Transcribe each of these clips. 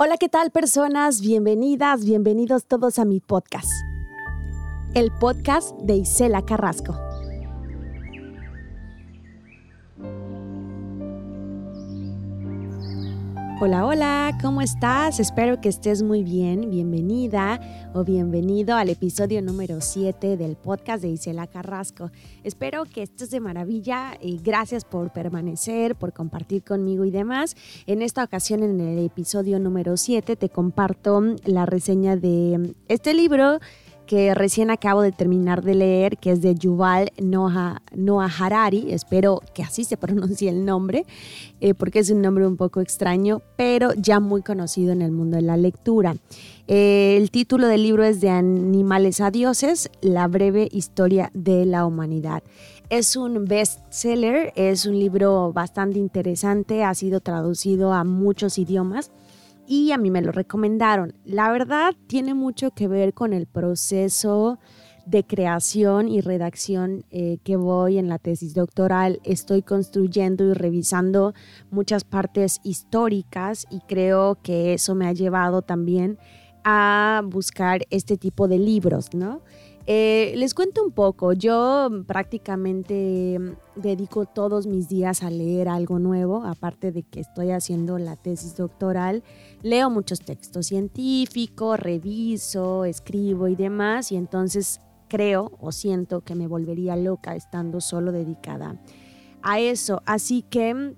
Hola, ¿qué tal personas? Bienvenidas, bienvenidos todos a mi podcast. El podcast de Isela Carrasco. Hola, hola, ¿cómo estás? Espero que estés muy bien. Bienvenida o bienvenido al episodio número 7 del podcast de Isela Carrasco. Espero que estés de maravilla y gracias por permanecer, por compartir conmigo y demás. En esta ocasión, en el episodio número 7, te comparto la reseña de este libro que recién acabo de terminar de leer, que es de Yuval Noah, Harari, espero que así se pronuncie el nombre, eh, porque es un nombre un poco extraño, pero ya muy conocido en el mundo de la lectura. Eh, el título del libro es De animales a dioses, la breve historia de la humanidad. Es un bestseller, es un libro bastante interesante, ha sido traducido a muchos idiomas y a mí me lo recomendaron. La verdad tiene mucho que ver con el proceso de creación y redacción eh, que voy en la tesis doctoral. Estoy construyendo y revisando muchas partes históricas y creo que eso me ha llevado también a buscar este tipo de libros, ¿no? Eh, les cuento un poco, yo prácticamente mm, dedico todos mis días a leer algo nuevo, aparte de que estoy haciendo la tesis doctoral, leo muchos textos científicos, reviso, escribo y demás, y entonces creo o siento que me volvería loca estando solo dedicada a eso. Así que mm,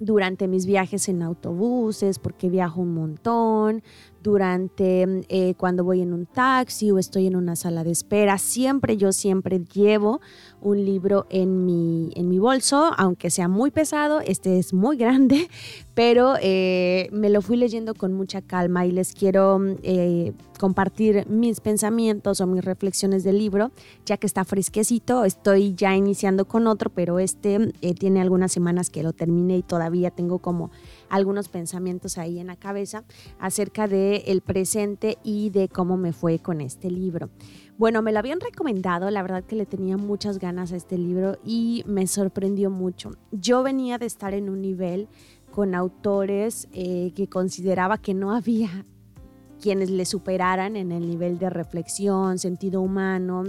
durante mis viajes en autobuses, porque viajo un montón, durante eh, cuando voy en un taxi o estoy en una sala de espera. Siempre, yo siempre llevo un libro en mi, en mi bolso, aunque sea muy pesado, este es muy grande, pero eh, me lo fui leyendo con mucha calma y les quiero eh, compartir mis pensamientos o mis reflexiones del libro, ya que está fresquecito. Estoy ya iniciando con otro, pero este tiene algunas semanas que lo terminé y todavía tengo como algunos pensamientos ahí en la cabeza acerca de el presente y de cómo me fue con este libro. Bueno, me lo habían recomendado, la verdad que le tenía muchas ganas a este libro y me sorprendió mucho. Yo venía de estar en un nivel con autores eh, que consideraba que no había quienes le superaran en el nivel de reflexión, sentido humano,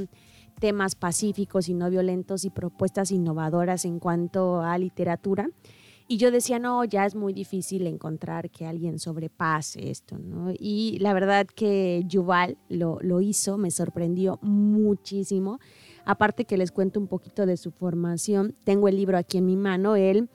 temas pacíficos y no violentos y propuestas innovadoras en cuanto a literatura. Y yo decía, no, ya es muy difícil encontrar que alguien sobrepase esto. Y la verdad que Yuval lo hizo, me sorprendió muchísimo. Aparte que les cuento un poquito de su formación, tengo el libro aquí en mi mano, él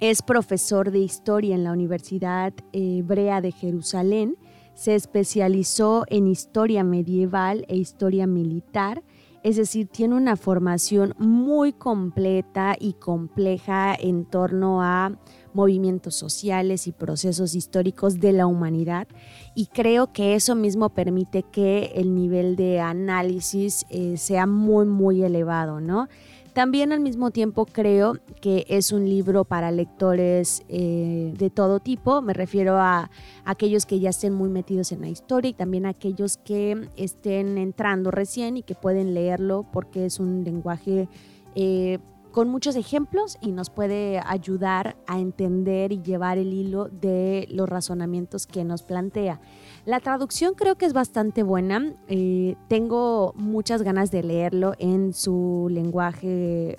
es profesor de historia en la Universidad Hebrea de Jerusalén, se especializó en historia medieval e historia militar. Es decir, tiene una formación muy completa y compleja en torno a movimientos sociales y procesos históricos de la humanidad. Y creo que eso mismo permite que el nivel de análisis eh, sea muy muy elevado, ¿no? También al mismo tiempo creo que es un libro para lectores eh, de todo tipo, me refiero a aquellos que ya estén muy metidos en la historia y también a aquellos que estén entrando recién y que pueden leerlo porque es un lenguaje... Eh, con muchos ejemplos y nos puede ayudar a entender y llevar el hilo de los razonamientos que nos plantea. La traducción creo que es bastante buena. Eh, tengo muchas ganas de leerlo en su lenguaje,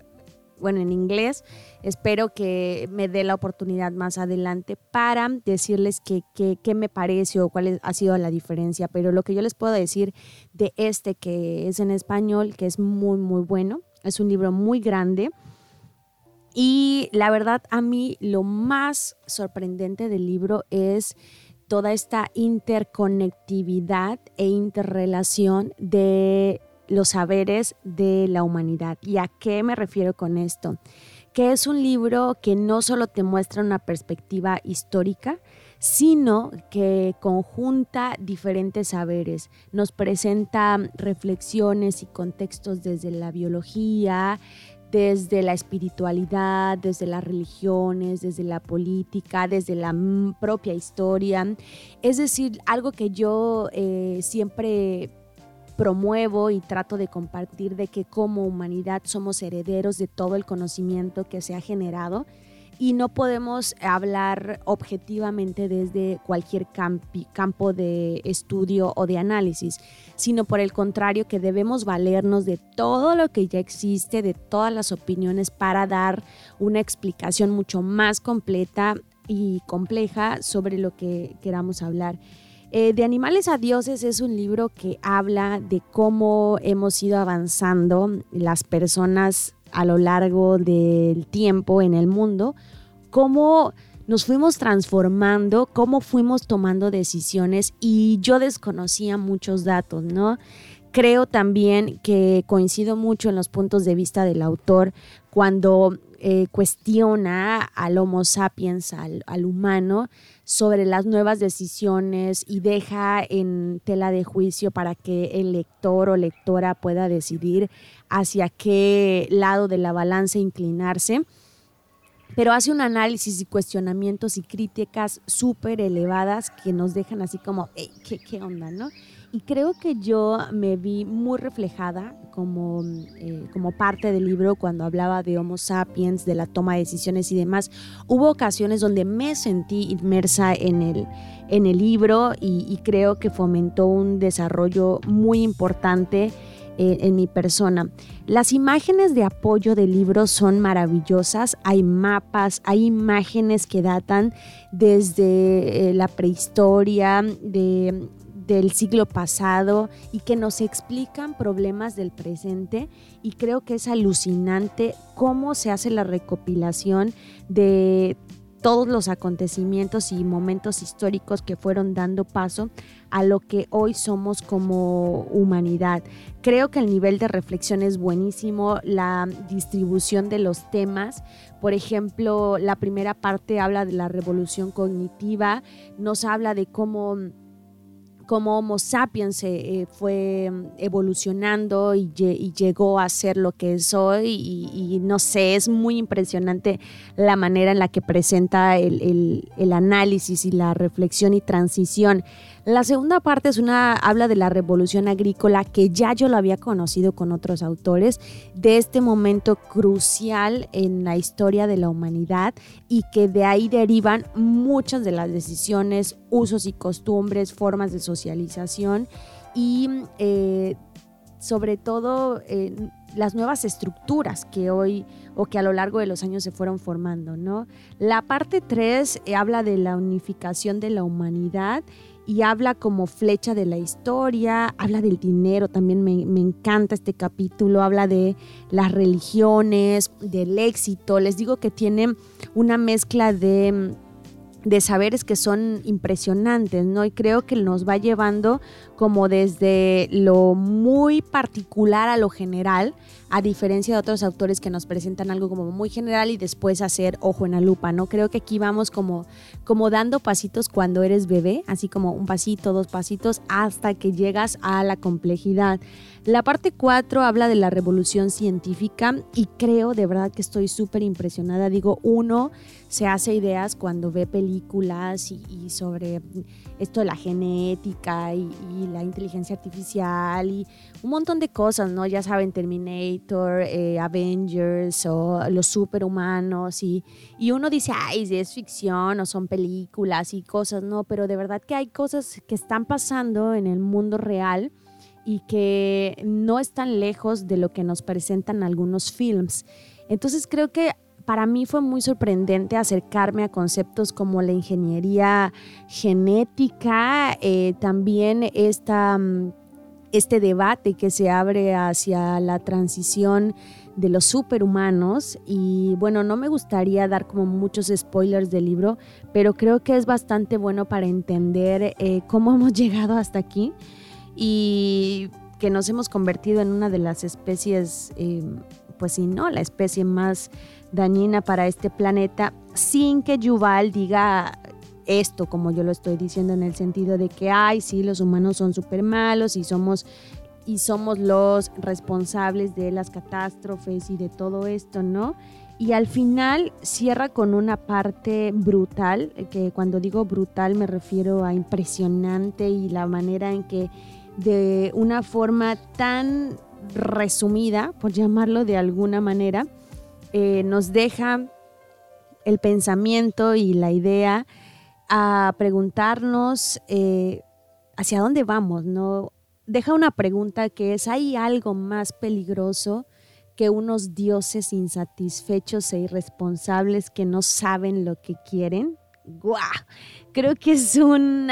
bueno, en inglés. Espero que me dé la oportunidad más adelante para decirles qué me parece o cuál ha sido la diferencia. Pero lo que yo les puedo decir de este que es en español, que es muy, muy bueno. Es un libro muy grande. Y la verdad, a mí lo más sorprendente del libro es toda esta interconectividad e interrelación de los saberes de la humanidad. ¿Y a qué me refiero con esto? Que es un libro que no solo te muestra una perspectiva histórica, sino que conjunta diferentes saberes, nos presenta reflexiones y contextos desde la biología, desde la espiritualidad, desde las religiones, desde la política, desde la propia historia. Es decir, algo que yo eh, siempre promuevo y trato de compartir de que como humanidad somos herederos de todo el conocimiento que se ha generado y no podemos hablar objetivamente desde cualquier campo de estudio o de análisis, sino por el contrario que debemos valernos de todo lo que ya existe, de todas las opiniones para dar una explicación mucho más completa y compleja sobre lo que queramos hablar. Eh, de Animales a Dioses es un libro que habla de cómo hemos ido avanzando las personas a lo largo del tiempo en el mundo, cómo nos fuimos transformando, cómo fuimos tomando decisiones y yo desconocía muchos datos, ¿no? Creo también que coincido mucho en los puntos de vista del autor cuando eh, cuestiona al Homo sapiens, al, al, humano, sobre las nuevas decisiones y deja en tela de juicio para que el lector o lectora pueda decidir hacia qué lado de la balanza inclinarse pero hace un análisis y cuestionamientos y críticas súper elevadas que nos dejan así como, ¿qué, ¿qué, onda, no? Y creo que yo me vi muy reflejada como, eh, como parte del libro cuando hablaba de Homo sapiens, de la toma de decisiones y demás. Hubo ocasiones donde me sentí inmersa en el, en el libro y, y creo que fomentó un desarrollo muy importante en mi persona. Las imágenes de apoyo del libro son maravillosas, hay mapas, hay imágenes que datan desde eh, la prehistoria, de, del siglo pasado y que nos explican problemas del presente y creo que es alucinante cómo se hace la recopilación de todos los acontecimientos y momentos históricos que fueron dando paso a lo que hoy somos como humanidad. Creo que el nivel de reflexión es buenísimo, la distribución de los temas, por ejemplo, la primera parte habla de la revolución cognitiva, nos habla de cómo cómo Homo sapiens eh, fue mm, evolucionando y, llegó a ser lo que es hoy y, no sé, es muy impresionante la manera en la que presenta el análisis y la reflexión y transición la segunda parte es una habla de la revolución agrícola que ya yo lo había conocido con otros autores, de este momento crucial en la historia de la humanidad y que de ahí derivan muchas de las decisiones, usos y costumbres, formas de socialización y eh, sobre todo las nuevas estructuras que hoy o que a lo largo de los años se fueron formando, ¿no? La parte 3 eh, habla de la unificación de la humanidad y habla como flecha de la historia, habla del dinero, también me, me, encanta este capítulo, habla de las religiones, del éxito, les digo que tiene una mezcla de de saberes que son impresionantes, ¿no? Y creo que nos va llevando como desde lo muy particular a lo general, a diferencia de otros autores que nos presentan algo como muy general y después hacer ojo en la lupa, ¿no? Creo que aquí vamos como, como dando pasitos cuando eres bebé, así como un pasito, dos pasitos, hasta que llegas a la complejidad. La parte 4 habla de la revolución científica y creo de verdad que estoy súper impresionada. Digo, uno se hace ideas cuando ve películas y, sobre esto de la genética y, la inteligencia artificial y un montón de cosas, ¿no? Ya saben, Terminator, eh, Avengers o los superhumanos y, y uno dice, ay, es ficción o son películas y cosas, ¿no? Pero de verdad que hay cosas que están pasando en el mundo real y que no están lejos de lo que nos presentan algunos films. Entonces creo que para mí fue muy sorprendente acercarme a conceptos como la ingeniería genética, eh, también esta, mm, este debate que se abre hacia la transición de los superhumanos. Y bueno, no me gustaría dar como muchos spoilers del libro, pero creo que es bastante bueno para entender eh, cómo hemos llegado hasta aquí y que nos hemos convertido en una de las especies, eh, pues si no, la especie más dañina para este planeta, sin que Yuval diga esto, como yo lo estoy diciendo, en el sentido de que, ay, sí, los humanos son súper malos y somos, y somos los responsables de las catástrofes y de todo esto, ¿no? Y al final cierra con una parte brutal, que cuando digo brutal me refiero a impresionante y la manera en que de una forma tan resumida, por llamarlo de alguna manera, eh, nos deja el pensamiento y la idea a preguntarnos eh, hacia dónde vamos, ¿no? Deja una pregunta que es, ¿hay algo más peligroso que unos dioses insatisfechos e irresponsables que no saben lo que quieren? ¡Guau! Creo que es un,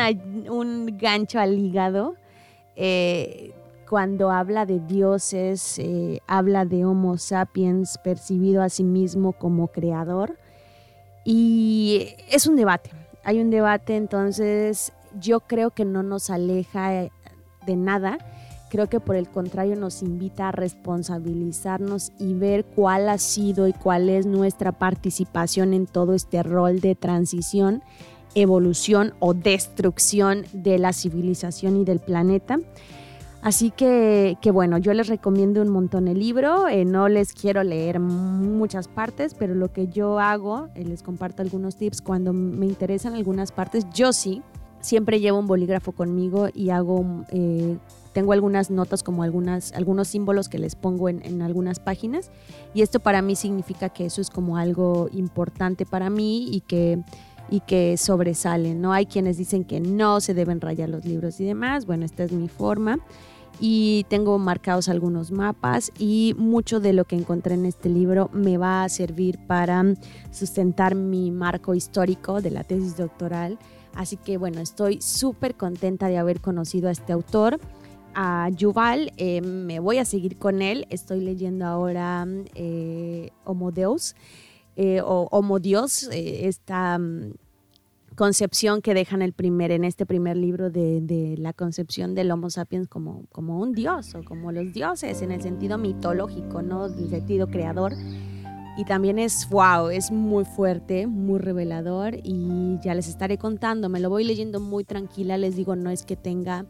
gancho al hígado. Eh, cuando habla de dioses, eh, habla de Homo sapiens percibido a sí mismo como creador. Y es un debate, hay un debate, entonces yo creo que no nos aleja de nada, creo que por el contrario nos invita a responsabilizarnos y ver cuál ha sido y cuál es nuestra participación en todo este rol de transición, evolución o destrucción de la civilización y del planeta. Así que, bueno, yo les recomiendo un montón el libro. Eh, no les quiero leer muchas partes, pero lo que yo hago, eh, les comparto algunos tips cuando me interesan algunas partes. Yo sí, siempre llevo un bolígrafo conmigo y hago, eh, tengo algunas notas como algunas, algunos símbolos que les pongo en, en algunas páginas. Y esto para mí significa que eso es como algo importante para mí y que y que sobresalen, ¿no? Hay quienes dicen que no se deben rayar los libros y demás. Bueno, esta es mi forma y tengo marcados algunos mapas y mucho de lo que encontré en este libro me va a servir para sustentar mi marco histórico de la tesis doctoral. Así que bueno, estoy súper contenta de haber conocido a este autor. A Yuval, eh, me voy a seguir con él. Estoy leyendo ahora eh, Homo Deus eh, o Homo Dios, eh, esta mm, concepción que dejan el primer, en este primer libro de, la concepción del Homo sapiens como, como un dios o como los dioses en el sentido mitológico, ¿no? El sentido creador. Y también es, wow, es muy fuerte, muy revelador y ya les estaré contando, me lo voy leyendo muy tranquila, les digo, no es que tenga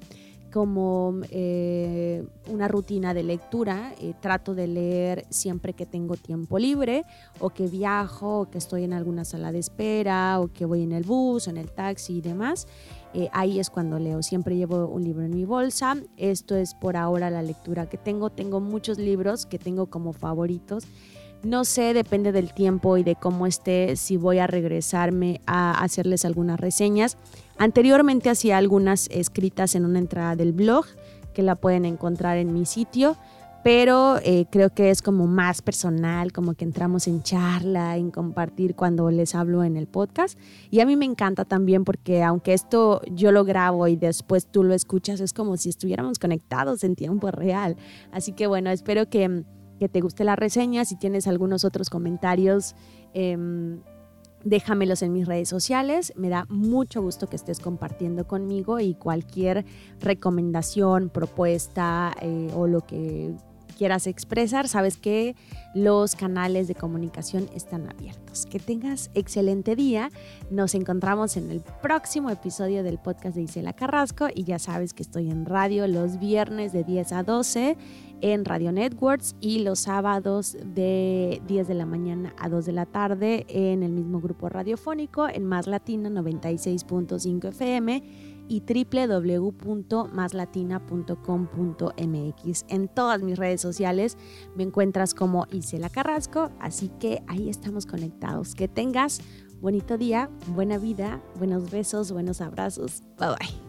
como eh, una rutina de lectura. Eh, trato de leer siempre que tengo tiempo libre o que viajo o que estoy en alguna sala de espera o que voy en el bus o en el taxi y demás. Eh, ahí es cuando leo. Siempre llevo un libro en mi bolsa. Esto es por ahora la lectura que tengo. Tengo muchos libros que tengo como favoritos. No sé, depende del tiempo y de cómo esté, si voy a regresarme a hacerles algunas reseñas. Anteriormente hacía algunas escritas en una entrada del blog que la pueden encontrar en mi sitio, pero eh, creo que es como más personal, como que entramos en charla, en compartir cuando les hablo en el podcast. Y a mí me encanta también porque aunque esto yo lo grabo y después tú lo escuchas, es como si estuviéramos conectados en tiempo real. Así que bueno, espero que, te guste la reseña. Si tienes algunos otros comentarios, em, déjamelos en mis redes sociales. Me da mucho gusto que estés compartiendo conmigo y cualquier recomendación, propuesta eh, o lo que quieras expresar, sabes que los canales de comunicación están abiertos. Que tengas excelente día. Nos encontramos en el próximo episodio del podcast de Isela Carrasco y ya sabes que estoy en radio los viernes de 10 a 12 en Radio Networks y los sábados de 10 de la mañana a 2 de la tarde en el mismo grupo radiofónico en Más Latina 96.5 FM y www.maslatina.com.mx. En todas mis redes sociales me encuentras como Isela Carrasco, así que ahí estamos conectados. Que tengas bonito día, buena vida, buenos besos, buenos abrazos. Bye bye.